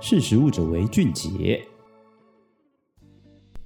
识食物者为俊杰。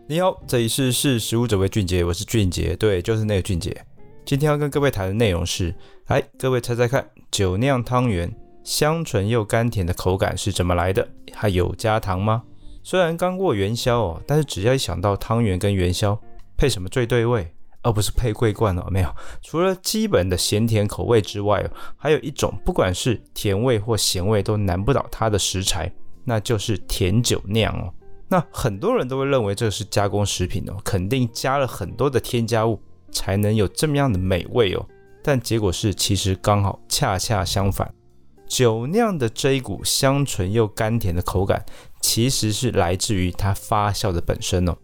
你好，这里是识食物者为俊杰，我是俊杰，对，就是那个俊杰。今天要跟各位谈的内容是，来，各位猜猜看，酒酿汤圆香醇又甘甜的口感是怎么来的？还有加糖吗？虽然刚过元宵哦，但是只要一想到汤圆跟元宵，配什么最对味？而不是配桂冠哦，没有。除了基本的咸甜口味之外，还有一种不管是甜味或咸味都难不倒它的食材，那就是甜酒酿哦。那很多人都会认为这是加工食品哦，肯定加了很多的添加物才能有这么样的美味哦。但结果是，其实刚好恰恰相反，酒酿的这一股香醇又甘甜的口感，其实是来自于它发酵的本身哦。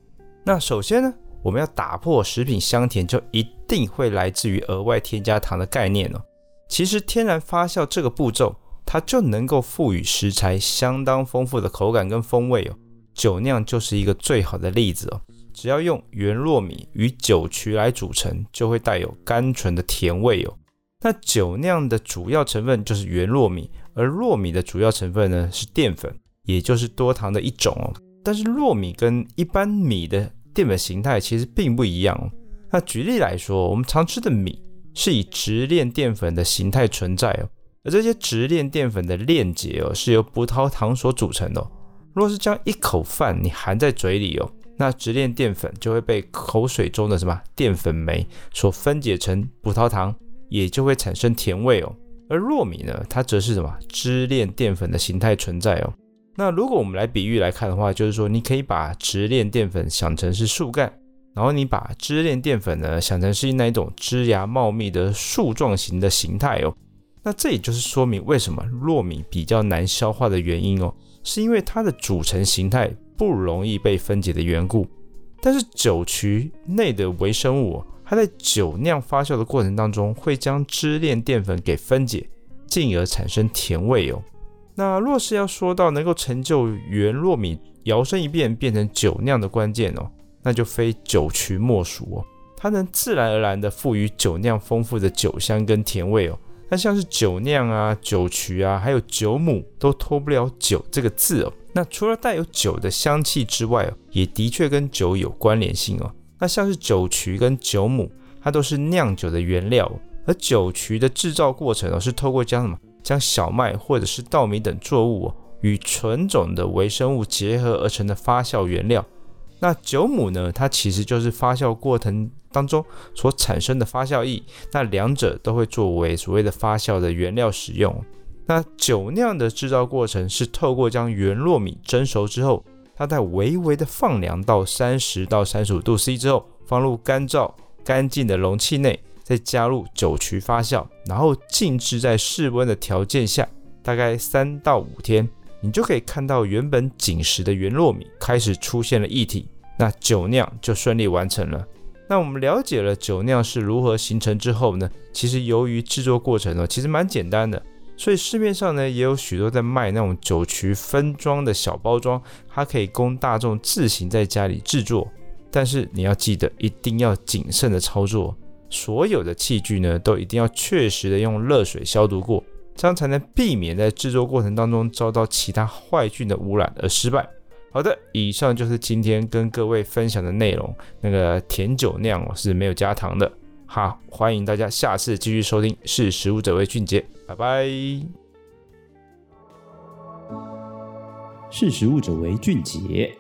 那首先呢，我们要打破食品香甜就一定会来自于额外添加糖的概念哦。其实天然发酵这个步骤，它就能够赋予食材相当丰富的口感跟风味哦。酒酿就是一个最好的例子哦。只要用圆糯米与酒曲来组成，就会带有甘醇的甜味哦。那酒酿的主要成分就是圆糯米，而糯米的主要成分呢是淀粉，也就是多糖的一种哦。但是糯米跟一般米的淀粉形态其实并不一样哦。那举例来说，我们常吃的米是以直链淀粉的形态存在哦，而这些直链淀粉的链结哦是由葡萄糖所组成的哦。若是将一口饭你含在嘴里哦，那直链淀粉就会被口水中的什么淀粉酶所分解成葡萄糖，也就会产生甜味哦。而糯米呢，它则是什么支链淀粉的形态存在哦。那如果我们来比喻来看的话，就是说，你可以把直链淀粉想成是树干，然后你把支链淀粉呢想成是那一种枝芽茂密的树状型的形态哦。那这也就是说明为什么糯米比较难消化的原因哦，是因为它的组成形态不容易被分解的缘故。但是酒曲内的微生物，它在酒酿发酵的过程当中会将支链淀粉给分解，进而产生甜味哦。那若是要说到能够成就原糯米摇身一变变成酒酿的关键哦，那就非酒曲莫属哦。它能自然而然地赋予酒酿丰富的酒香跟甜味哦。那像是酒酿啊、酒曲啊，还有酒母都脱不了酒这个字哦。那除了带有酒的香气之外，也的确跟酒有关联性哦。那像是酒曲跟酒母，它都是酿酒的原料，而酒曲的制造过程哦，是透过将什么？将小麦或者是稻米等作物与纯种的微生物结合而成的发酵原料。那酒母呢？它其实就是发酵过程当中所产生的发酵液。那两者都会作为所谓的发酵的原料使用。那酒酿的制造过程是透过将原糯米蒸熟之后，它在微微的放凉到三十到三十五度 C 之后，放入干燥干净的容器内。再加入酒曲发酵，然后静置在室温的条件下，大概三到五天，你就可以看到原本紧实的原糯米开始出现了液体，那酒酿就顺利完成了。那我们了解了酒酿是如何形成之后呢，其实由于制作过程呢，其实蛮简单的，所以市面上呢也有许多在卖那种酒曲分装的小包装，它可以供大众自行在家里制作。但是你要记得，一定要谨慎的操作。所有的器具呢，都一定要确实的用热水消毒过，这样才能避免在制作过程当中遭到其他坏菌的污染而失败。好的，以上就是今天跟各位分享的内容。那个甜酒酿我是没有加糖的。好，欢迎大家下次继续收听，识时务者为俊杰，拜拜。识时务者为俊杰。